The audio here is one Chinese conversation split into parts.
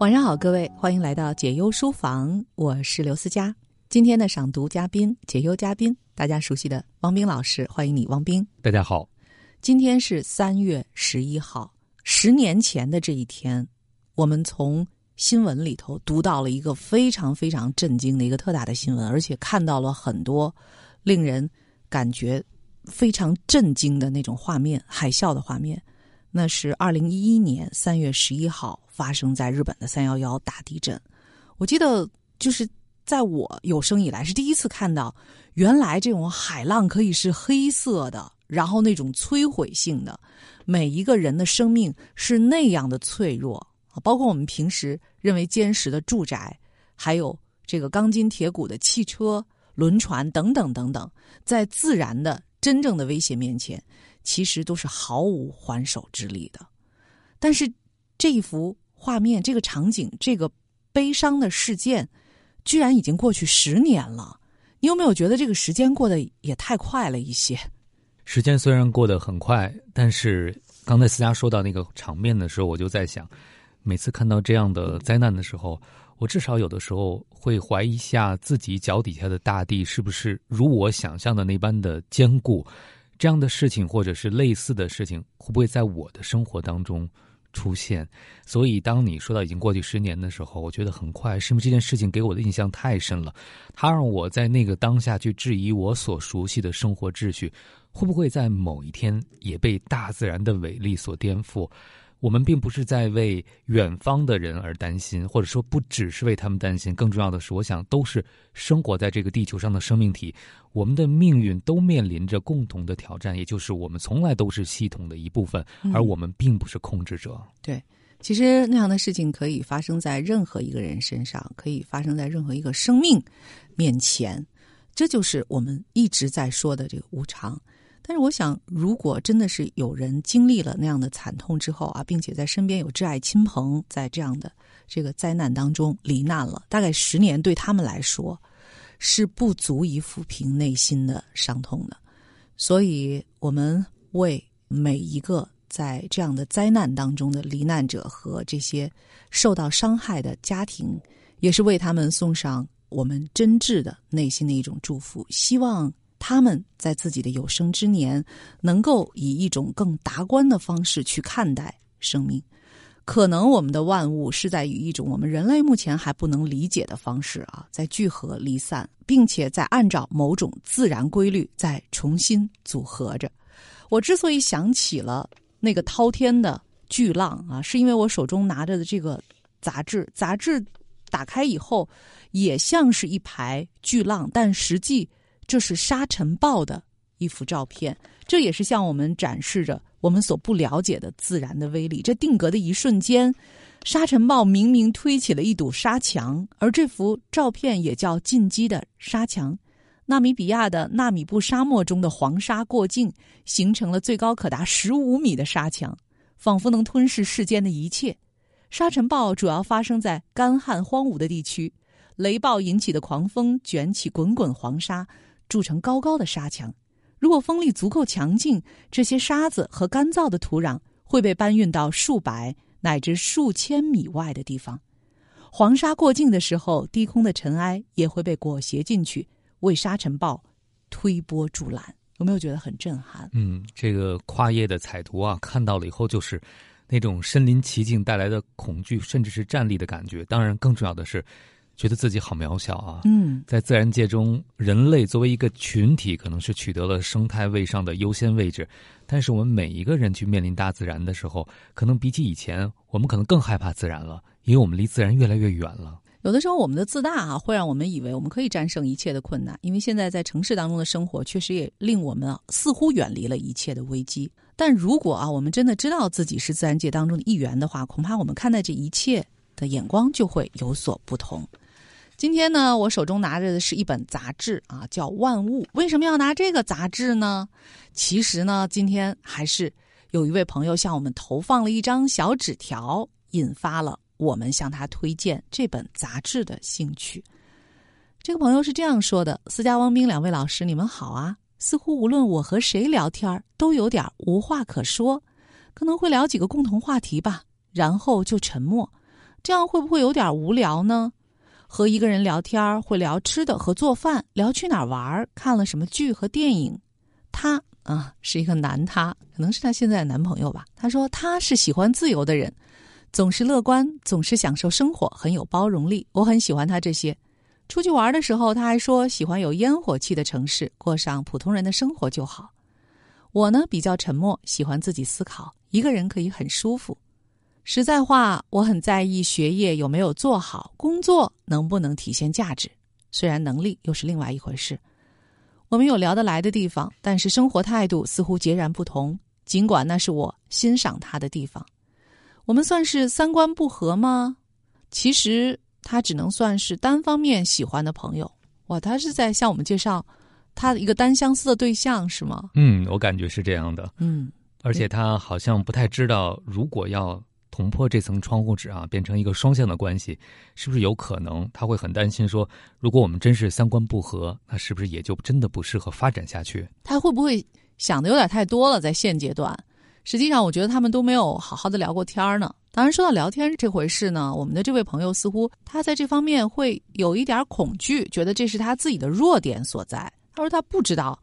晚上好，各位，欢迎来到解忧书房，我是刘思佳。今天的赏读嘉宾、解忧嘉宾，大家熟悉的汪冰老师，欢迎你，汪冰。大家好，今天是三月十一号，十年前的这一天，我们从新闻里头读到了一个非常非常震惊的一个特大的新闻，而且看到了很多令人感觉非常震惊的那种画面，海啸的画面。那是二零一一年三月十一号发生在日本的三幺幺大地震。我记得就是在我有生以来是第一次看到，原来这种海浪可以是黑色的，然后那种摧毁性的，每一个人的生命是那样的脆弱啊！包括我们平时认为坚实的住宅，还有这个钢筋铁骨的汽车、轮船等等等等，在自然的真正的威胁面前。其实都是毫无还手之力的，但是这一幅画面、这个场景、这个悲伤的事件，居然已经过去十年了。你有没有觉得这个时间过得也太快了一些？时间虽然过得很快，但是刚才思佳说到那个场面的时候，我就在想，每次看到这样的灾难的时候，我至少有的时候会怀疑一下自己脚底下的大地是不是如我想象的那般的坚固。这样的事情，或者是类似的事情，会不会在我的生活当中出现？所以，当你说到已经过去十年的时候，我觉得很快，是因为这件事情给我的印象太深了，它让我在那个当下去质疑我所熟悉的生活秩序，会不会在某一天也被大自然的伟力所颠覆？我们并不是在为远方的人而担心，或者说不只是为他们担心。更重要的是，我想都是生活在这个地球上的生命体，我们的命运都面临着共同的挑战，也就是我们从来都是系统的一部分，而我们并不是控制者。对，其实那样的事情可以发生在任何一个人身上，可以发生在任何一个生命面前，这就是我们一直在说的这个无常。但是我想，如果真的是有人经历了那样的惨痛之后啊，并且在身边有挚爱亲朋在这样的这个灾难当中罹难了，大概十年对他们来说是不足以抚平内心的伤痛的。所以，我们为每一个在这样的灾难当中的罹难者和这些受到伤害的家庭，也是为他们送上我们真挚的内心的一种祝福，希望。他们在自己的有生之年，能够以一种更达观的方式去看待生命。可能我们的万物是在以一种我们人类目前还不能理解的方式啊，在聚合离散，并且在按照某种自然规律在重新组合着。我之所以想起了那个滔天的巨浪啊，是因为我手中拿着的这个杂志，杂志打开以后也像是一排巨浪，但实际。这是沙尘暴的一幅照片，这也是向我们展示着我们所不了解的自然的威力。这定格的一瞬间，沙尘暴明明推起了一堵沙墙，而这幅照片也叫进击的沙墙。纳米比亚的纳米布沙漠中的黄沙过境，形成了最高可达十五米的沙墙，仿佛能吞噬世间的一切。沙尘暴主要发生在干旱荒芜的地区，雷暴引起的狂风卷起滚滚黄沙。筑成高高的沙墙，如果风力足够强劲，这些沙子和干燥的土壤会被搬运到数百乃至数千米外的地方。黄沙过境的时候，低空的尘埃也会被裹挟进去，为沙尘暴推波助澜。有没有觉得很震撼？嗯，这个跨页的彩图啊，看到了以后就是那种身临其境带来的恐惧，甚至是战栗的感觉。当然，更重要的是。觉得自己好渺小啊！嗯，在自然界中，人类作为一个群体，可能是取得了生态位上的优先位置。但是，我们每一个人去面临大自然的时候，可能比起以前，我们可能更害怕自然了，因为我们离自然越来越远了。有的时候，我们的自大啊，会让我们以为我们可以战胜一切的困难。因为现在在城市当中的生活，确实也令我们啊，似乎远离了一切的危机。但如果啊，我们真的知道自己是自然界当中的一员的话，恐怕我们看待这一切的眼光就会有所不同。今天呢，我手中拿着的是一本杂志啊，叫《万物》。为什么要拿这个杂志呢？其实呢，今天还是有一位朋友向我们投放了一张小纸条，引发了我们向他推荐这本杂志的兴趣。这个朋友是这样说的：“私家汪冰两位老师，你们好啊！似乎无论我和谁聊天都有点无话可说，可能会聊几个共同话题吧，然后就沉默。”这样会不会有点无聊呢？和一个人聊天会聊吃的和做饭，聊去哪儿玩，看了什么剧和电影。他啊是一个男，他可能是他现在的男朋友吧。他说他是喜欢自由的人，总是乐观，总是享受生活，很有包容力。我很喜欢他这些。出去玩的时候，他还说喜欢有烟火气的城市，过上普通人的生活就好。我呢比较沉默，喜欢自己思考，一个人可以很舒服。实在话，我很在意学业有没有做好，工作能不能体现价值。虽然能力又是另外一回事。我们有聊得来的地方，但是生活态度似乎截然不同。尽管那是我欣赏他的地方，我们算是三观不合吗？其实。他只能算是单方面喜欢的朋友哇，他是在向我们介绍他的一个单相思的对象是吗？嗯，我感觉是这样的。嗯，而且他好像不太知道，如果要捅破这层窗户纸啊，变成一个双向的关系，是不是有可能？他会很担心说，如果我们真是三观不合，那是不是也就真的不适合发展下去？他会不会想的有点太多了？在现阶段，实际上我觉得他们都没有好好的聊过天呢。当然，说到聊天这回事呢，我们的这位朋友似乎他在这方面会有一点恐惧，觉得这是他自己的弱点所在。他说他不知道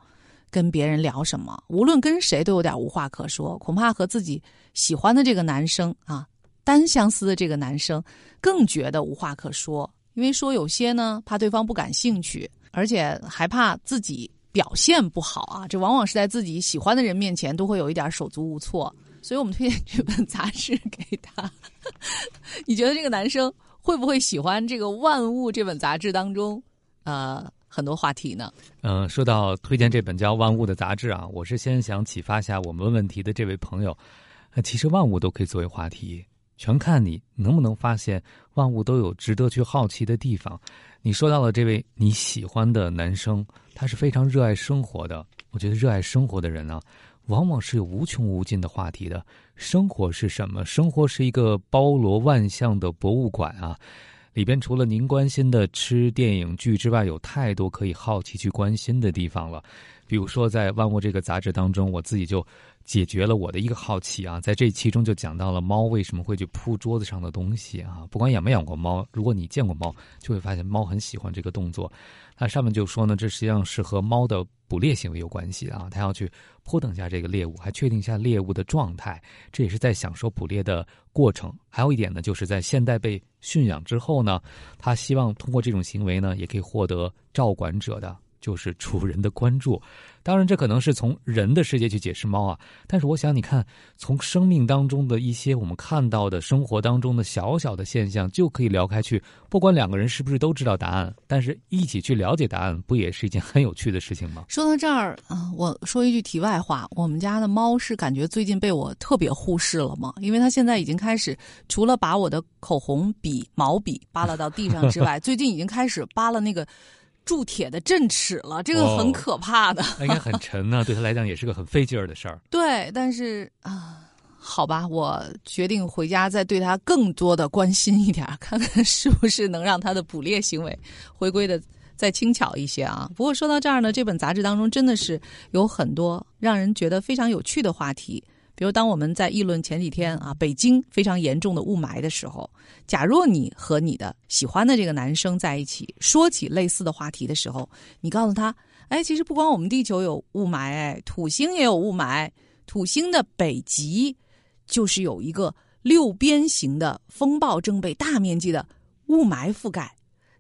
跟别人聊什么，无论跟谁都有点无话可说，恐怕和自己喜欢的这个男生啊，单相思的这个男生更觉得无话可说，因为说有些呢怕对方不感兴趣，而且还怕自己表现不好啊，这往往是在自己喜欢的人面前都会有一点手足无措。所以我们推荐这本杂志给他。你觉得这个男生会不会喜欢这个《万物》这本杂志当中呃很多话题呢？嗯，说到推荐这本叫《万物》的杂志啊，我是先想启发下我们问题的这位朋友。其实万物都可以作为话题，全看你能不能发现万物都有值得去好奇的地方。你说到了这位你喜欢的男生，他是非常热爱生活的。我觉得热爱生活的人呢。往往是有无穷无尽的话题的。生活是什么？生活是一个包罗万象的博物馆啊！里边除了您关心的吃、电影、剧之外，有太多可以好奇去关心的地方了。比如说，在《万物》这个杂志当中，我自己就解决了我的一个好奇啊。在这其中就讲到了猫为什么会去扑桌子上的东西啊。不管养没养过猫，如果你见过猫，就会发现猫很喜欢这个动作。它上面就说呢，这实际上是和猫的捕猎行为有关系啊。它要去扑等下这个猎物，还确定一下猎物的状态，这也是在享受捕猎的过程。还有一点呢，就是在现代被驯养之后呢，它希望通过这种行为呢，也可以获得照管者的。就是主人的关注，当然这可能是从人的世界去解释猫啊。但是我想，你看，从生命当中的一些我们看到的生活当中的小小的现象，就可以聊开去。不管两个人是不是都知道答案，但是一起去了解答案，不也是一件很有趣的事情吗？说到这儿啊，我说一句题外话，我们家的猫是感觉最近被我特别忽视了吗？因为它现在已经开始，除了把我的口红笔、毛笔扒拉到地上之外，最近已经开始扒拉那个。铸铁的镇尺了，这个很可怕的。应该很沉呢，对他来讲也是个很费劲儿的事儿。对，但是啊，好吧，我决定回家再对他更多的关心一点，看看是不是能让他的捕猎行为回归的再轻巧一些啊。不过说到这儿呢，这本杂志当中真的是有很多让人觉得非常有趣的话题。比如，当我们在议论前几天啊，北京非常严重的雾霾的时候，假若你和你的喜欢的这个男生在一起，说起类似的话题的时候，你告诉他，哎，其实不光我们地球有雾霾，哎，土星也有雾霾，土星的北极就是有一个六边形的风暴正被大面积的雾霾覆盖。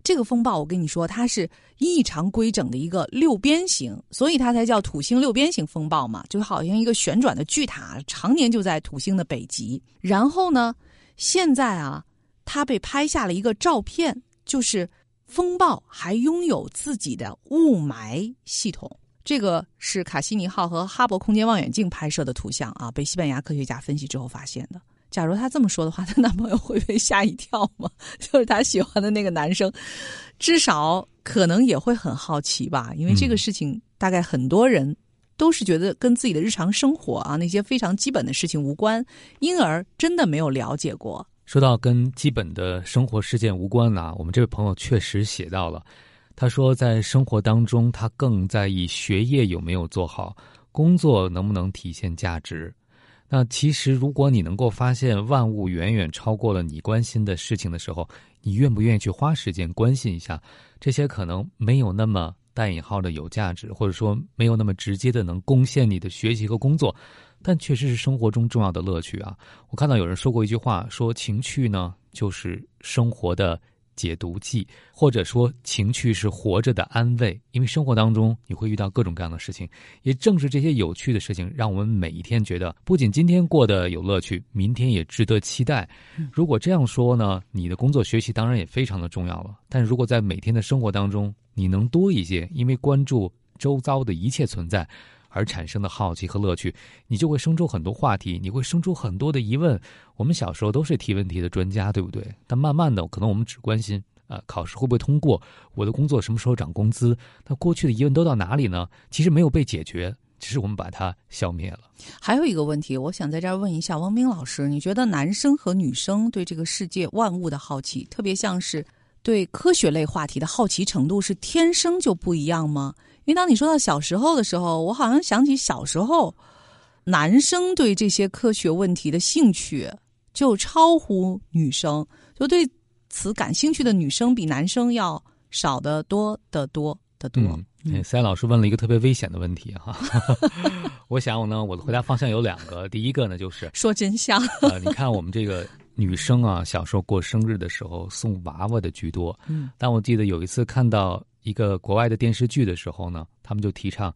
这个风暴，我跟你说，它是异常规整的一个六边形，所以它才叫土星六边形风暴嘛，就好像一个旋转的巨塔，常年就在土星的北极。然后呢，现在啊，它被拍下了一个照片，就是风暴还拥有自己的雾霾系统。这个是卡西尼号和哈勃空间望远镜拍摄的图像啊，被西班牙科学家分析之后发现的。假如她这么说的话，她男朋友会被吓一跳吗？就是她喜欢的那个男生，至少可能也会很好奇吧。因为这个事情，大概很多人都是觉得跟自己的日常生活啊那些非常基本的事情无关，因而真的没有了解过。说到跟基本的生活事件无关呢，我们这位朋友确实写到了，他说在生活当中，他更在意学业有没有做好，工作能不能体现价值。那其实，如果你能够发现万物远远超过了你关心的事情的时候，你愿不愿意去花时间关心一下这些可能没有那么带引号的有价值，或者说没有那么直接的能贡献你的学习和工作，但确实是生活中重要的乐趣啊！我看到有人说过一句话，说情趣呢就是生活的。解毒剂，或者说情趣是活着的安慰，因为生活当中你会遇到各种各样的事情，也正是这些有趣的事情，让我们每一天觉得不仅今天过得有乐趣，明天也值得期待。如果这样说呢，你的工作学习当然也非常的重要了。但如果在每天的生活当中，你能多一些，因为关注周遭的一切存在。而产生的好奇和乐趣，你就会生出很多话题，你会生出很多的疑问。我们小时候都是提问题的专家，对不对？但慢慢的，可能我们只关心啊，考试会不会通过，我的工作什么时候涨工资？那过去的疑问都到哪里呢？其实没有被解决，只是我们把它消灭了。还有一个问题，我想在这儿问一下汪冰老师：你觉得男生和女生对这个世界万物的好奇，特别像是对科学类话题的好奇程度，是天生就不一样吗？因为当你说到小时候的时候，我好像想起小时候，男生对这些科学问题的兴趣就超乎女生，就对此感兴趣的女生比男生要少得多得多得多。嗯，三老师问了一个特别危险的问题哈，我想我呢，我的回答方向有两个，第一个呢就是说真相。呃，你看我们这个女生啊，小时候过生日的时候送娃娃的居多，嗯，但我记得有一次看到。一个国外的电视剧的时候呢，他们就提倡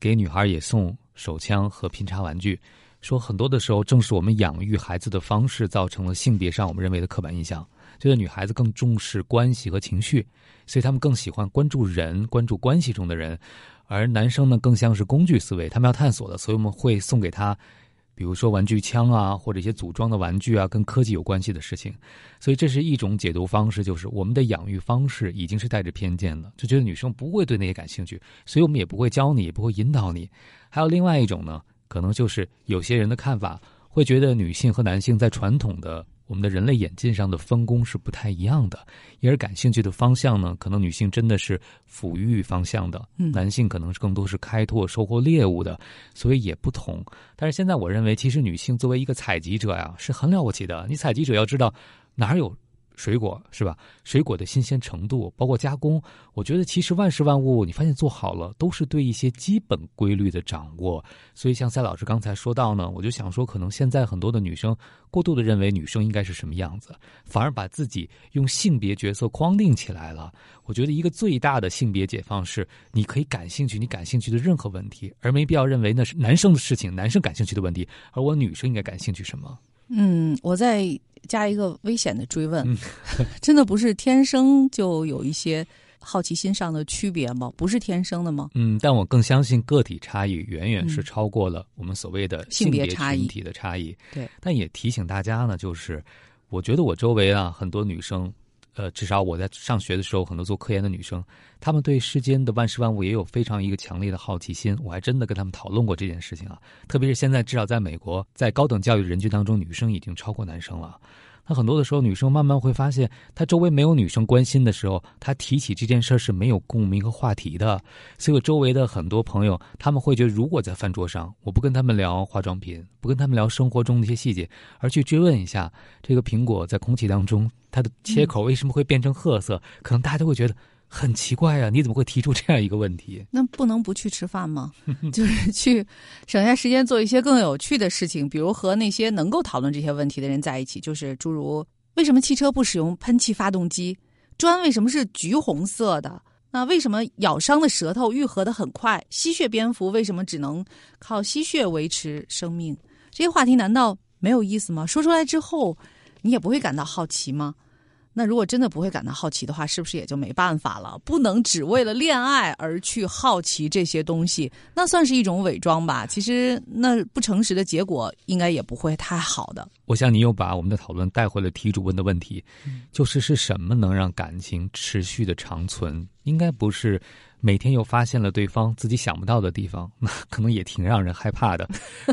给女孩也送手枪和拼插玩具，说很多的时候正是我们养育孩子的方式造成了性别上我们认为的刻板印象，觉得女孩子更重视关系和情绪，所以他们更喜欢关注人、关注关系中的人，而男生呢更像是工具思维，他们要探索的，所以我们会送给他。比如说玩具枪啊，或者一些组装的玩具啊，跟科技有关系的事情，所以这是一种解读方式，就是我们的养育方式已经是带着偏见了，就觉得女生不会对那些感兴趣，所以我们也不会教你，也不会引导你。还有另外一种呢，可能就是有些人的看法会觉得女性和男性在传统的。我们的人类演进上的分工是不太一样的，因而感兴趣的方向呢，可能女性真的是抚育方向的，男性可能是更多是开拓、收获猎物的，所以也不同。但是现在我认为，其实女性作为一个采集者呀，是很了不起的。你采集者要知道哪有。水果是吧？水果的新鲜程度，包括加工，我觉得其实万事万物，你发现做好了，都是对一些基本规律的掌握。所以像赛老师刚才说到呢，我就想说，可能现在很多的女生过度的认为女生应该是什么样子，反而把自己用性别角色框定起来了。我觉得一个最大的性别解放是，你可以感兴趣你感兴趣的任何问题，而没必要认为那是男生的事情，男生感兴趣的问题，而我女生应该感兴趣什么？嗯，我再。加一个危险的追问，真的不是天生就有一些好奇心上的区别吗？不是天生的吗？嗯，但我更相信个体差异远远是超过了我们所谓的性别群体的差异。对，但也提醒大家呢，就是我觉得我周围啊很多女生。呃，至少我在上学的时候，很多做科研的女生，她们对世间的万事万物也有非常一个强烈的好奇心。我还真的跟她们讨论过这件事情啊。特别是现在，至少在美国，在高等教育人群当中，女生已经超过男生了。他很多的时候，女生慢慢会发现，他周围没有女生关心的时候，他提起这件事是没有共鸣和话题的。所以我周围的很多朋友，他们会觉得，如果在饭桌上，我不跟他们聊化妆品，不跟他们聊生活中的一些细节，而去追问一下这个苹果在空气当中它的切口为什么会变成褐色，可能大家都会觉得。很奇怪啊！你怎么会提出这样一个问题？那不能不去吃饭吗？就是去省下时间做一些更有趣的事情，比如和那些能够讨论这些问题的人在一起。就是诸如为什么汽车不使用喷气发动机？砖为什么是橘红色的？那为什么咬伤的舌头愈合的很快？吸血蝙蝠为什么只能靠吸血维持生命？这些话题难道没有意思吗？说出来之后，你也不会感到好奇吗？那如果真的不会感到好奇的话，是不是也就没办法了？不能只为了恋爱而去好奇这些东西，那算是一种伪装吧。其实那不诚实的结果应该也不会太好的。我想你又把我们的讨论带回了题主问的问题，就是是什么能让感情持续的长存？应该不是每天又发现了对方自己想不到的地方，那可能也挺让人害怕的。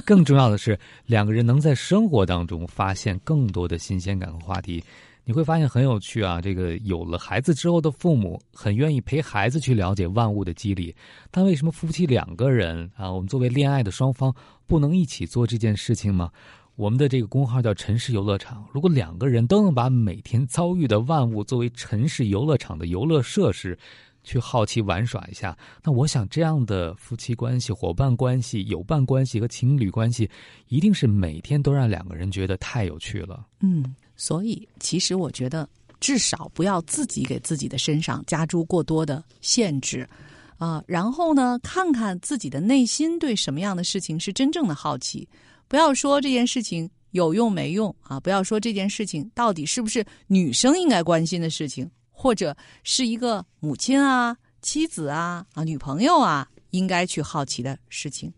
更重要的是，两个人能在生活当中发现更多的新鲜感和话题。你会发现很有趣啊。这个有了孩子之后的父母，很愿意陪孩子去了解万物的机理。但为什么夫妻两个人啊，我们作为恋爱的双方，不能一起做这件事情吗？我们的这个公号叫“城市游乐场”。如果两个人都能把每天遭遇的万物作为城市游乐场的游乐设施，去好奇玩耍一下，那我想这样的夫妻关系、伙伴关系、友伴关系和情侣关系，一定是每天都让两个人觉得太有趣了。嗯，所以其实我觉得，至少不要自己给自己的身上加诸过多的限制，啊，然后呢，看看自己的内心对什么样的事情是真正的好奇。不要说这件事情有用没用啊！不要说这件事情到底是不是女生应该关心的事情，或者是一个母亲啊、妻子啊、啊女朋友啊应该去好奇的事情。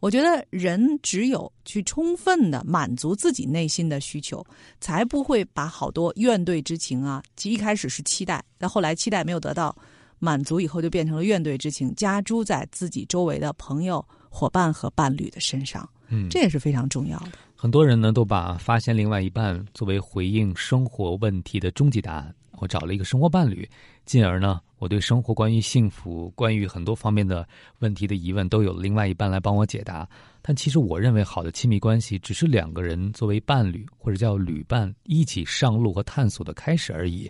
我觉得人只有去充分的满足自己内心的需求，才不会把好多怨怼之情啊，一开始是期待，但后来期待没有得到满足以后，就变成了怨怼之情，加诸在自己周围的朋友、伙伴和伴侣的身上。嗯，这也是非常重要的。很多人呢都把发现另外一半作为回应生活问题的终极答案。我找了一个生活伴侣，进而呢，我对生活关于幸福、关于很多方面的问题的疑问，都有另外一半来帮我解答。但其实我认为，好的亲密关系只是两个人作为伴侣或者叫旅伴一起上路和探索的开始而已。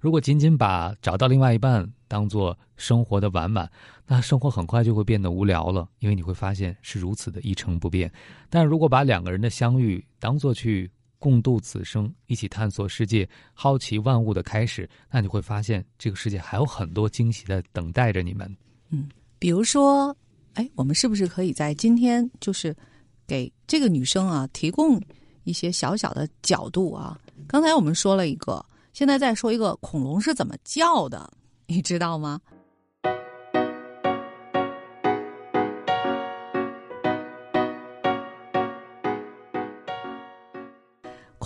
如果仅仅把找到另外一半当做生活的完满，那生活很快就会变得无聊了，因为你会发现是如此的一成不变。但如果把两个人的相遇当做去共度此生、一起探索世界、好奇万物的开始，那你会发现这个世界还有很多惊喜在等待着你们。嗯，比如说。哎，我们是不是可以在今天就是给这个女生啊提供一些小小的角度啊？刚才我们说了一个，现在再说一个，恐龙是怎么叫的？你知道吗？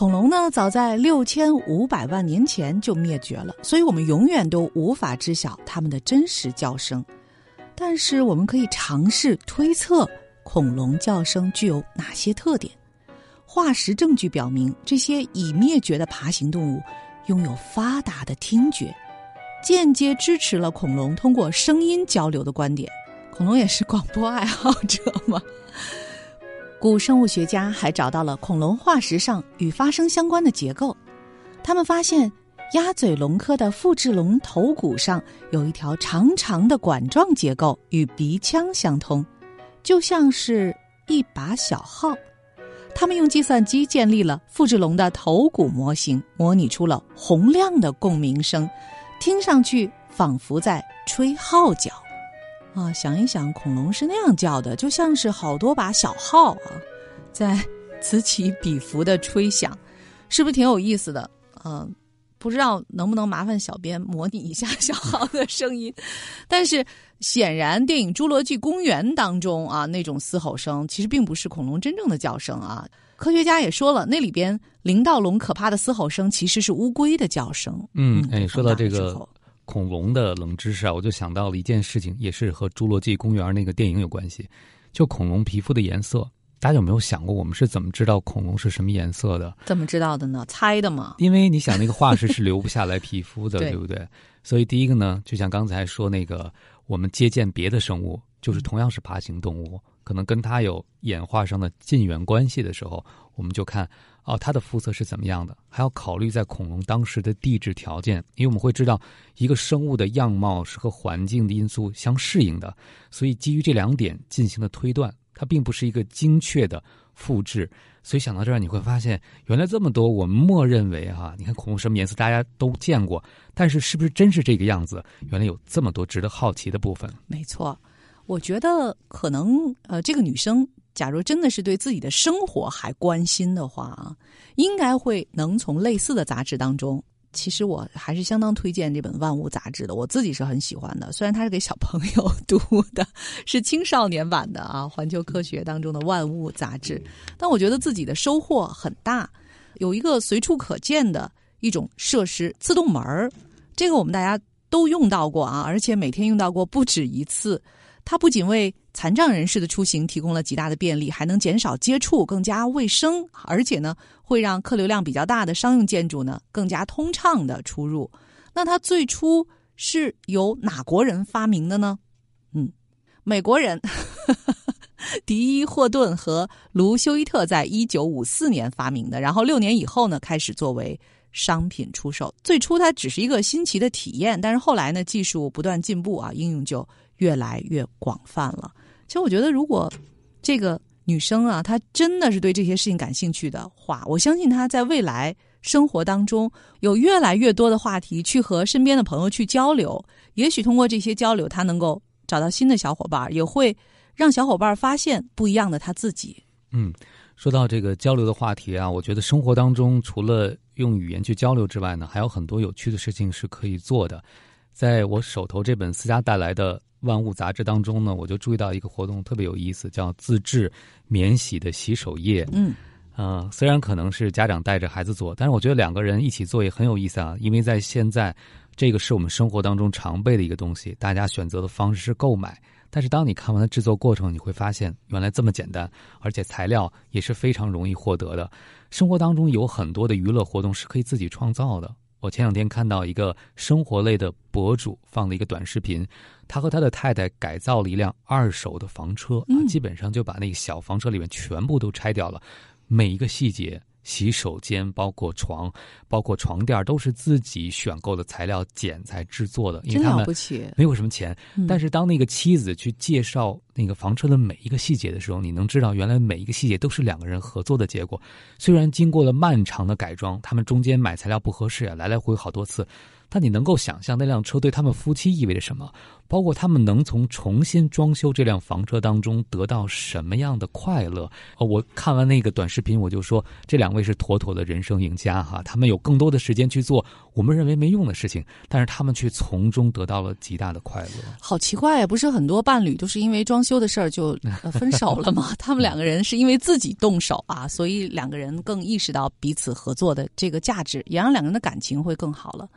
恐龙呢，早在六千五百万年前就灭绝了，所以我们永远都无法知晓它们的真实叫声。但是我们可以尝试推测恐龙叫声具有哪些特点。化石证据表明，这些已灭绝的爬行动物拥有发达的听觉，间接支持了恐龙通过声音交流的观点。恐龙也是广播爱好者吗？古生物学家还找到了恐龙化石上与发声相关的结构，他们发现。鸭嘴龙科的复制龙头骨上有一条长长的管状结构，与鼻腔相通，就像是一把小号。他们用计算机建立了复制龙的头骨模型，模拟出了洪亮的共鸣声，听上去仿佛在吹号角。啊，想一想，恐龙是那样叫的，就像是好多把小号啊，在 此起彼伏的吹响，是不是挺有意思的？嗯。不知道能不能麻烦小编模拟一下小号的声音，但是显然电影《侏罗纪公园》当中啊那种嘶吼声其实并不是恐龙真正的叫声啊。科学家也说了，那里边林道龙可怕的嘶吼声其实是乌龟的叫声。嗯，哎，说到这个恐龙的冷知识啊，我就想到了一件事情，也是和《侏罗纪公园》那个电影有关系，就恐龙皮肤的颜色。大家有没有想过，我们是怎么知道恐龙是什么颜色的？怎么知道的呢？猜的嘛。因为你想，那个化石是留不下来皮肤的，对不对？所以第一个呢，就像刚才说那个，我们接见别的生物，就是同样是爬行动物，可能跟它有演化上的近缘关系的时候，我们就看哦，它的肤色是怎么样的，还要考虑在恐龙当时的地质条件，因为我们会知道一个生物的样貌是和环境的因素相适应的，所以基于这两点进行的推断。它并不是一个精确的复制，所以想到这儿，你会发现原来这么多我们默认为哈，你看恐龙什么颜色大家都见过，但是是不是真是这个样子？原来有这么多值得好奇的部分。没错，我觉得可能呃，这个女生假如真的是对自己的生活还关心的话啊，应该会能从类似的杂志当中。其实我还是相当推荐这本《万物》杂志的，我自己是很喜欢的。虽然它是给小朋友读的，是青少年版的啊，《环球科学》当中的《万物》杂志，但我觉得自己的收获很大。有一个随处可见的一种设施——自动门儿，这个我们大家都用到过啊，而且每天用到过不止一次。它不仅为残障人士的出行提供了极大的便利，还能减少接触，更加卫生，而且呢，会让客流量比较大的商用建筑呢更加通畅的出入。那它最初是由哪国人发明的呢？嗯，美国人迪 伊·霍顿和卢休伊特在一九五四年发明的，然后六年以后呢，开始作为商品出售。最初它只是一个新奇的体验，但是后来呢，技术不断进步啊，应用就越来越广泛了。其实我觉得，如果这个女生啊，她真的是对这些事情感兴趣的话，我相信她在未来生活当中有越来越多的话题去和身边的朋友去交流。也许通过这些交流，她能够找到新的小伙伴，也会让小伙伴发现不一样的她自己。嗯，说到这个交流的话题啊，我觉得生活当中除了用语言去交流之外呢，还有很多有趣的事情是可以做的。在我手头这本私家带来的。万物杂志当中呢，我就注意到一个活动特别有意思，叫自制免洗的洗手液。嗯，呃，虽然可能是家长带着孩子做，但是我觉得两个人一起做也很有意思啊。因为在现在，这个是我们生活当中常备的一个东西，大家选择的方式是购买。但是当你看完了制作过程，你会发现原来这么简单，而且材料也是非常容易获得的。生活当中有很多的娱乐活动是可以自己创造的。我前两天看到一个生活类的博主放了一个短视频，他和他的太太改造了一辆二手的房车，基本上就把那个小房车里面全部都拆掉了，每一个细节。洗手间包括床，包括床垫都是自己选购的材料剪裁制作的，因为他们没有什么钱。但是当那个妻子去介绍那个房车的每一个细节的时候，你能知道原来每一个细节都是两个人合作的结果。虽然经过了漫长的改装，他们中间买材料不合适啊，来来回回好多次。但你能够想象那辆车对他们夫妻意味着什么？包括他们能从重新装修这辆房车当中得到什么样的快乐？哦，我看完那个短视频，我就说这两位是妥妥的人生赢家哈！他们有更多的时间去做我们认为没用的事情，但是他们却从中得到了极大的快乐。好奇怪呀！不是很多伴侣都是因为装修的事儿就分手了吗？他们两个人是因为自己动手啊，所以两个人更意识到彼此合作的这个价值，也让两个人的感情会更好了。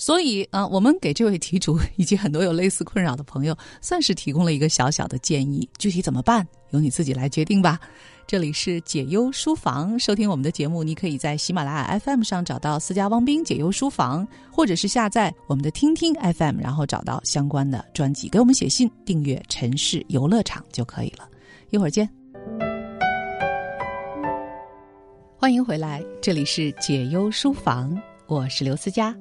所以，啊，我们给这位题主以及很多有类似困扰的朋友，算是提供了一个小小的建议。具体怎么办，由你自己来决定吧。这里是解忧书房，收听我们的节目，你可以在喜马拉雅 FM 上找到私家汪兵解忧书房，或者是下载我们的听听 FM，然后找到相关的专辑，给我们写信订阅“城市游乐场”就可以了。一会儿见。欢迎回来，这里是解忧书房，我是刘思佳。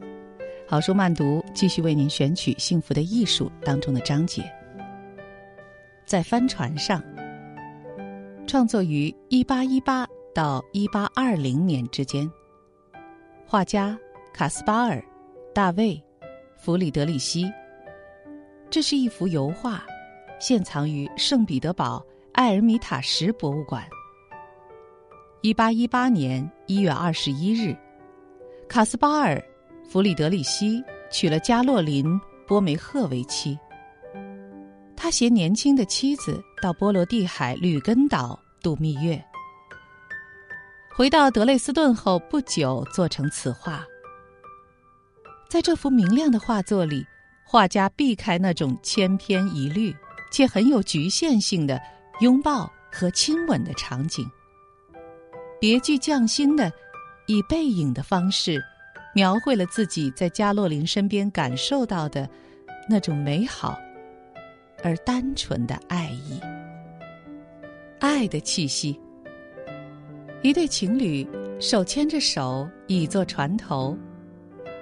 好书慢读，继续为您选取《幸福的艺术》当中的章节。在帆船上，创作于一八一八到一八二零年之间。画家卡斯巴尔·大卫·弗里德里希。这是一幅油画，现藏于圣彼得堡埃尔米塔什博物馆。一八一八年一月二十一日，卡斯巴尔。弗里德里希娶了加洛林·波梅赫为妻。他携年轻的妻子到波罗的海吕根岛度蜜月。回到德累斯顿后不久，做成此画。在这幅明亮的画作里，画家避开那种千篇一律且很有局限性的拥抱和亲吻的场景，别具匠心的以背影的方式。描绘了自己在加洛林身边感受到的那种美好而单纯的爱意，爱的气息。一对情侣手牵着手倚坐船头，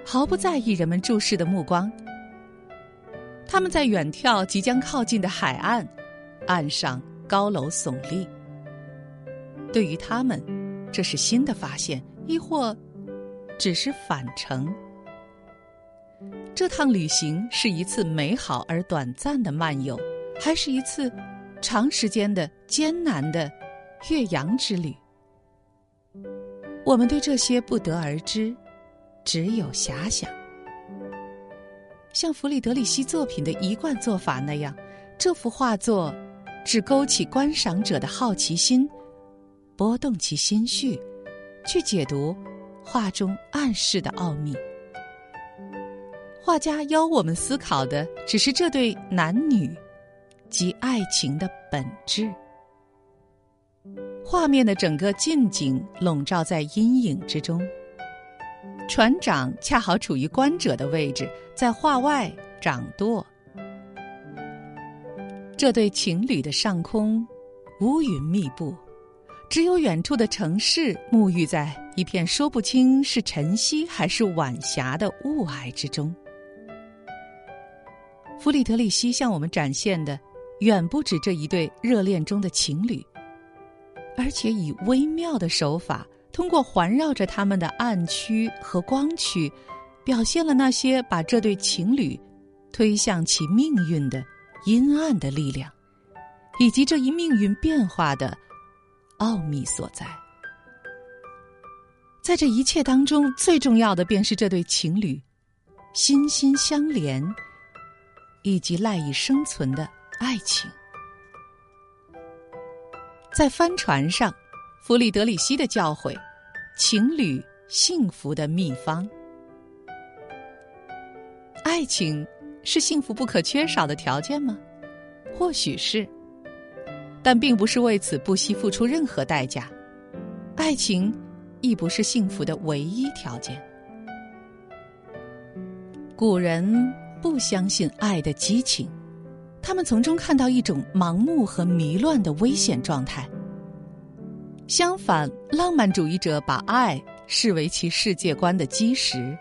毫不在意人们注视的目光。他们在远眺即将靠近的海岸，岸上高楼耸立。对于他们，这是新的发现，亦或？只是返程。这趟旅行是一次美好而短暂的漫游，还是一次长时间的艰难的越洋之旅？我们对这些不得而知，只有遐想。像弗里德里希作品的一贯做法那样，这幅画作只勾起观赏者的好奇心，拨动其心绪，去解读。画中暗示的奥秘，画家邀我们思考的只是这对男女及爱情的本质。画面的整个近景笼罩在阴影之中，船长恰好处于观者的位置，在画外掌舵。这对情侣的上空，乌云密布，只有远处的城市沐浴在一片说不清是晨曦还是晚霞的雾霭之中。弗里德里希向我们展现的，远不止这一对热恋中的情侣，而且以微妙的手法，通过环绕着他们的暗区和光区，表现了那些把这对情侣推向其命运的。阴暗的力量，以及这一命运变化的奥秘所在。在这一切当中，最重要的便是这对情侣心心相连，以及赖以生存的爱情。在帆船上，弗里德里希的教诲：情侣幸福的秘方，爱情。是幸福不可缺少的条件吗？或许是，但并不是为此不惜付出任何代价。爱情亦不是幸福的唯一条件。古人不相信爱的激情，他们从中看到一种盲目和迷乱的危险状态。相反，浪漫主义者把爱视为其世界观的基石。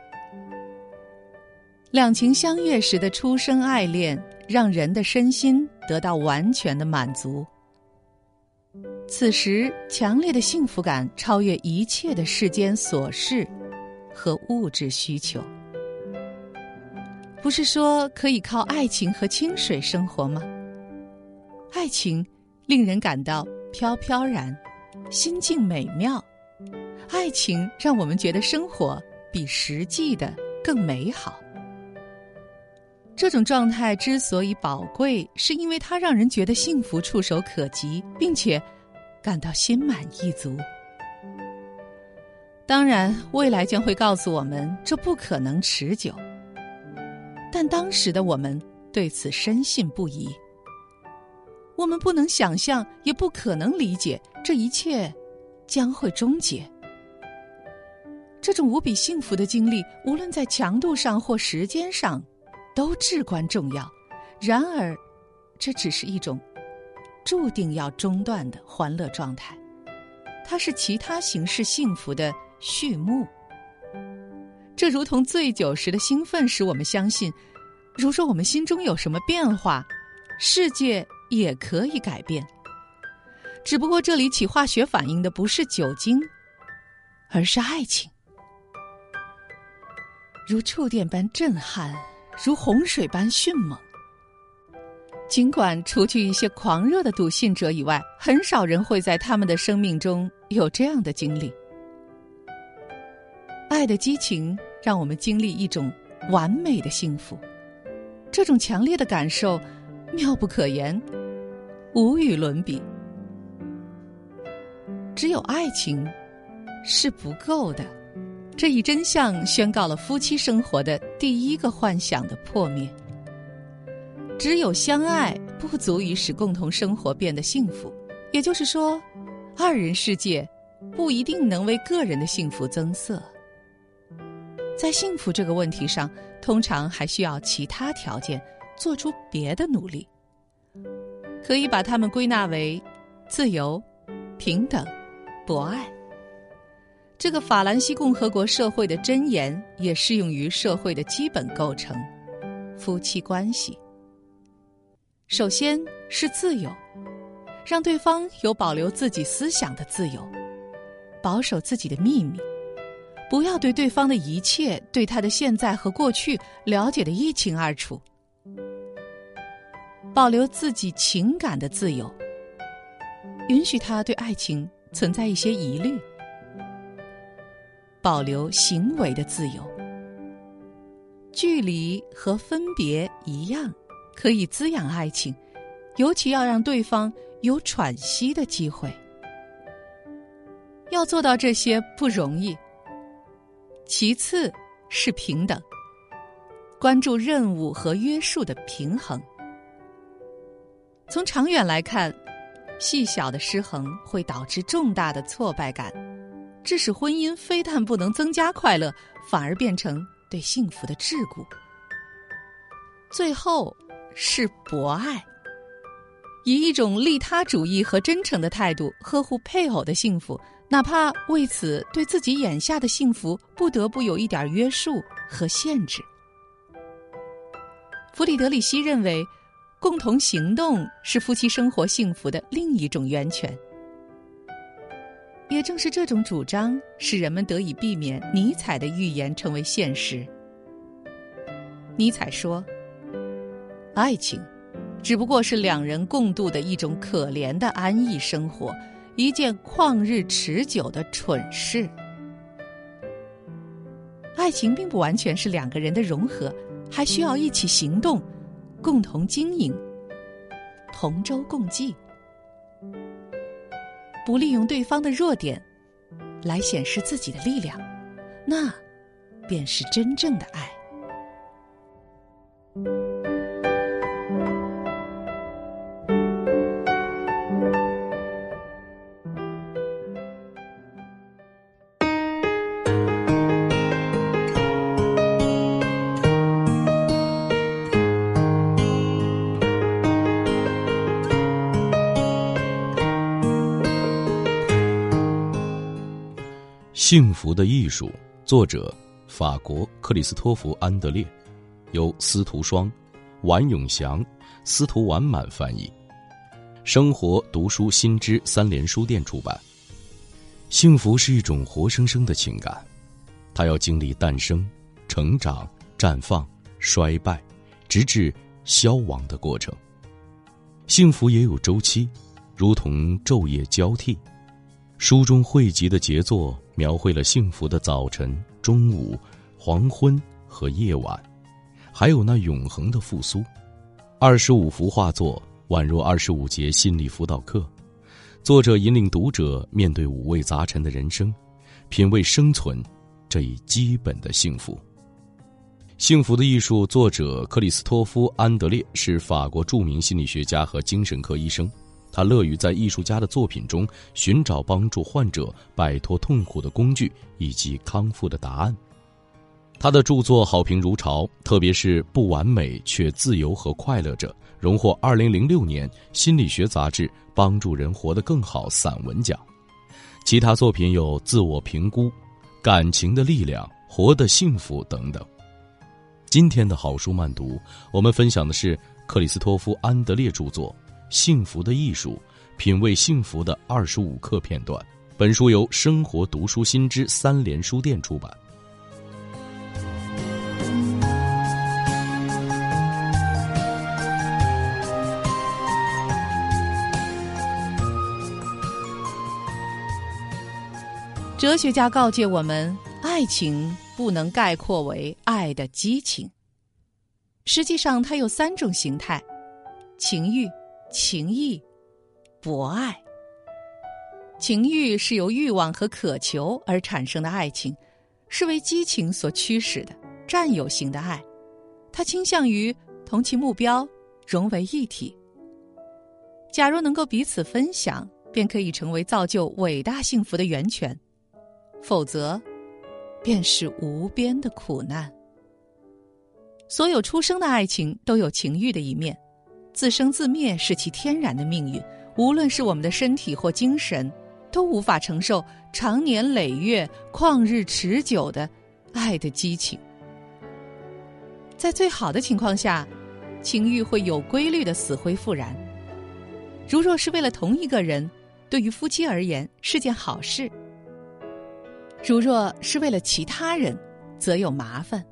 两情相悦时的初生爱恋，让人的身心得到完全的满足。此时，强烈的幸福感超越一切的世间琐事和物质需求。不是说可以靠爱情和清水生活吗？爱情令人感到飘飘然，心境美妙。爱情让我们觉得生活比实际的更美好。这种状态之所以宝贵，是因为它让人觉得幸福触手可及，并且感到心满意足。当然，未来将会告诉我们这不可能持久，但当时的我们对此深信不疑。我们不能想象，也不可能理解这一切将会终结。这种无比幸福的经历，无论在强度上或时间上。都至关重要，然而，这只是一种注定要中断的欢乐状态，它是其他形式幸福的序幕。这如同醉酒时的兴奋，使我们相信，如说我们心中有什么变化，世界也可以改变。只不过这里起化学反应的不是酒精，而是爱情，如触电般震撼。如洪水般迅猛。尽管除去一些狂热的笃信者以外，很少人会在他们的生命中有这样的经历。爱的激情让我们经历一种完美的幸福，这种强烈的感受妙不可言，无与伦比。只有爱情是不够的。这一真相宣告了夫妻生活的第一个幻想的破灭。只有相爱不足以使共同生活变得幸福，也就是说，二人世界不一定能为个人的幸福增色。在幸福这个问题上，通常还需要其他条件，做出别的努力。可以把它们归纳为：自由、平等、博爱。这个法兰西共和国社会的箴言也适用于社会的基本构成——夫妻关系。首先是自由，让对方有保留自己思想的自由，保守自己的秘密，不要对对方的一切、对他的现在和过去了解的一清二楚，保留自己情感的自由，允许他对爱情存在一些疑虑。保留行为的自由，距离和分别一样，可以滋养爱情，尤其要让对方有喘息的机会。要做到这些不容易。其次是平等，关注任务和约束的平衡。从长远来看，细小的失衡会导致重大的挫败感，致使婚姻非但不能增加快乐，反而变成对幸福的桎梏。最后是博爱，以一种利他主义和真诚的态度呵护配偶的幸福，哪怕为此对自己眼下的幸福不得不有一点约束和限制。弗里德里希认为，共同行动是夫妻生活幸福的另一种源泉。也正是这种主张，使人们得以避免尼采的预言成为现实。尼采说。爱情，只不过是两人共度的一种可怜的安逸生活，一件旷日持久的蠢事。爱情并不完全是两个人的融合，还需要一起行动，共同经营，同舟共济，不利用对方的弱点来显示自己的力量，那便是真正的爱。幸福的艺术，作者法国克里斯托弗·安德烈，由司徒双、王永祥、司徒完满翻译，生活读书新知三联书店出版。幸福是一种活生生的情感，它要经历诞生、成长、绽放、衰败，直至消亡的过程。幸福也有周期，如同昼夜交替。书中汇集的杰作。描绘了幸福的早晨、中午、黄昏和夜晚，还有那永恒的复苏。二十五幅画作宛若二十五节心理辅导课，作者引领读者面对五味杂陈的人生，品味生存这一基本的幸福。幸福的艺术作者克里斯托夫·安德烈是法国著名心理学家和精神科医生。他乐于在艺术家的作品中寻找帮助患者摆脱痛苦的工具以及康复的答案。他的著作好评如潮，特别是《不完美却自由和快乐者》荣获2006年心理学杂志“帮助人活得更好”散文奖。其他作品有《自我评估》《感情的力量》《活得幸福》等等。今天的好书慢读，我们分享的是克里斯托夫·安德烈著作。幸福的艺术，品味幸福的二十五课片段。本书由生活读书新知三联书店出版。哲学家告诫我们：爱情不能概括为爱的激情。实际上，它有三种形态：情欲。情谊、博爱、情欲是由欲望和渴求而产生的爱情，是为激情所驱使的占有型的爱，它倾向于同其目标融为一体。假如能够彼此分享，便可以成为造就伟大幸福的源泉；否则，便是无边的苦难。所有出生的爱情都有情欲的一面。自生自灭是其天然的命运，无论是我们的身体或精神，都无法承受长年累月、旷日持久的爱的激情。在最好的情况下，情欲会有规律的死灰复燃。如若是为了同一个人，对于夫妻而言是件好事；如若是为了其他人，则有麻烦。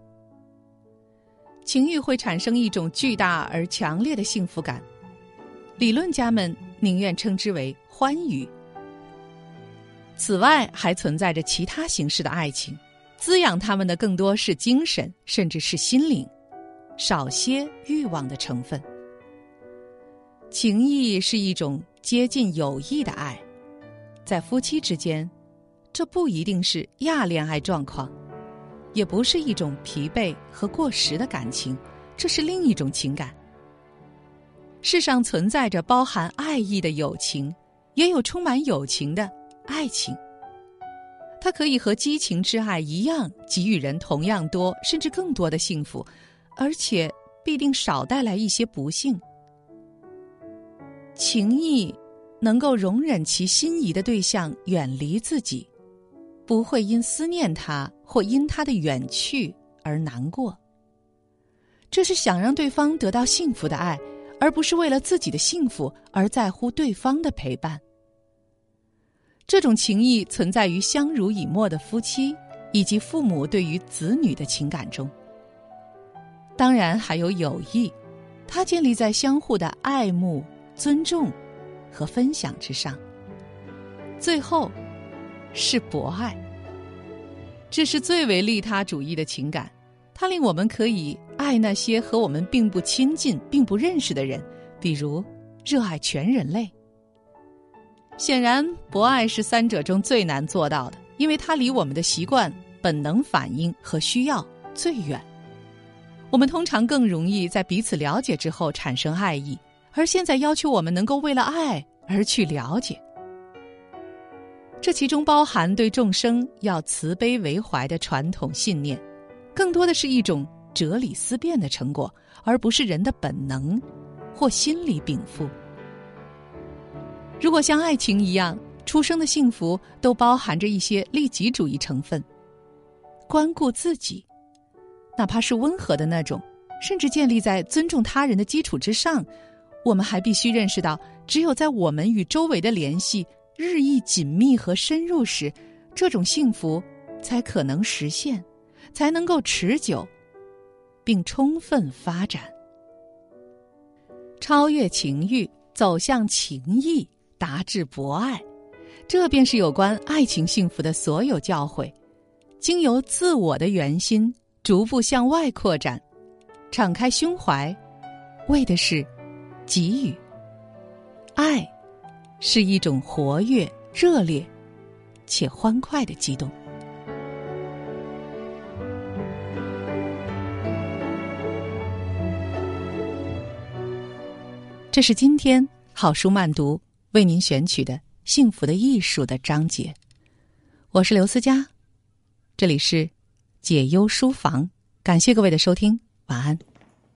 情欲会产生一种巨大而强烈的幸福感，理论家们宁愿称之为欢愉。此外，还存在着其他形式的爱情，滋养他们的更多是精神，甚至是心灵，少些欲望的成分。情谊是一种接近友谊的爱，在夫妻之间，这不一定是亚恋爱状况。也不是一种疲惫和过时的感情，这是另一种情感。世上存在着包含爱意的友情，也有充满友情的爱情。它可以和激情之爱一样，给予人同样多甚至更多的幸福，而且必定少带来一些不幸。情谊能够容忍其心仪的对象远离自己，不会因思念他或因他的远去而难过。这是想让对方得到幸福的爱，而不是为了自己的幸福而在乎对方的陪伴。这种情谊存在于相濡以沫的夫妻以及父母对于子女的情感中。当然还有友谊，它建立在相互的爱慕、尊重和分享之上。最后，是博爱。这是最为利他主义的情感，它令我们可以爱那些和我们并不亲近、并不认识的人，比如热爱全人类。显然，博爱是三者中最难做到的，因为它离我们的习惯、本能反应和需要最远。我们通常更容易在彼此了解之后产生爱意，而现在要求我们能够为了爱而去了解。这其中包含对众生要慈悲为怀的传统信念，更多的是一种哲理思辨的成果，而不是人的本能或心理禀赋。如果像爱情一样，出生的幸福都包含着一些利己主义成分，关顾自己，哪怕是温和的那种，甚至建立在尊重他人的基础之上，我们还必须认识到，只有在我们与周围的联系日益紧密和深入时，这种幸福才可能实现，才能够持久，并充分发展，超越情欲，走向情谊。达至博爱，这便是有关爱情幸福的所有教诲，经由自我的圆心逐步向外扩展，敞开胸怀，为的是给予。爱是一种活跃、热烈且欢快的激动。这是今天好书慢读。为您选取的《幸福的艺术》的章节，我是刘思佳，这里是解忧书房，感谢各位的收听，晚安。